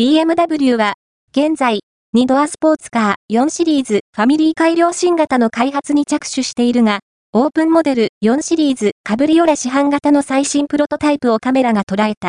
BMW は、現在、2ドアスポーツカー4シリーズファミリー改良新型の開発に着手しているが、オープンモデル4シリーズカブリオレ市販型の最新プロトタイプをカメラが捉えた。